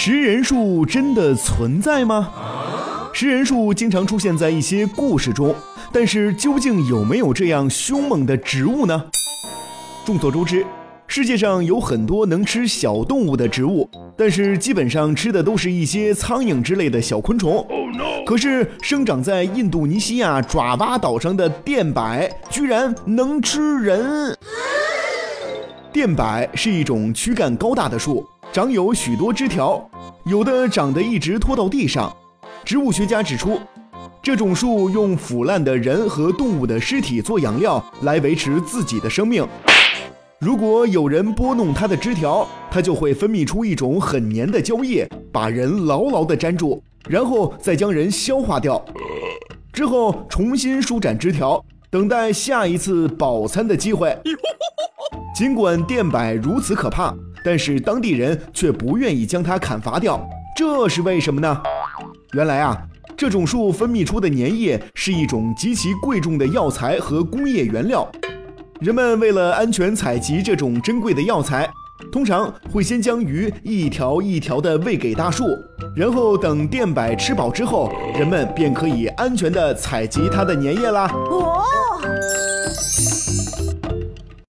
食人树真的存在吗？食人树经常出现在一些故事中，但是究竟有没有这样凶猛的植物呢？众所周知，世界上有很多能吃小动物的植物，但是基本上吃的都是一些苍蝇之类的小昆虫。可是生长在印度尼西亚爪哇岛上的电柏居然能吃人。电柏是一种躯干高大的树。长有许多枝条，有的长得一直拖到地上。植物学家指出，这种树用腐烂的人和动物的尸体做养料来维持自己的生命。如果有人拨弄它的枝条，它就会分泌出一种很黏的胶液，把人牢牢地粘住，然后再将人消化掉。之后重新舒展枝条，等待下一次饱餐的机会。尽管电柏如此可怕。但是当地人却不愿意将它砍伐掉，这是为什么呢？原来啊，这种树分泌出的粘液是一种极其贵重的药材和工业原料。人们为了安全采集这种珍贵的药材，通常会先将鱼一条一条地喂给大树，然后等电柏吃饱之后，人们便可以安全地采集它的粘液啦。哦。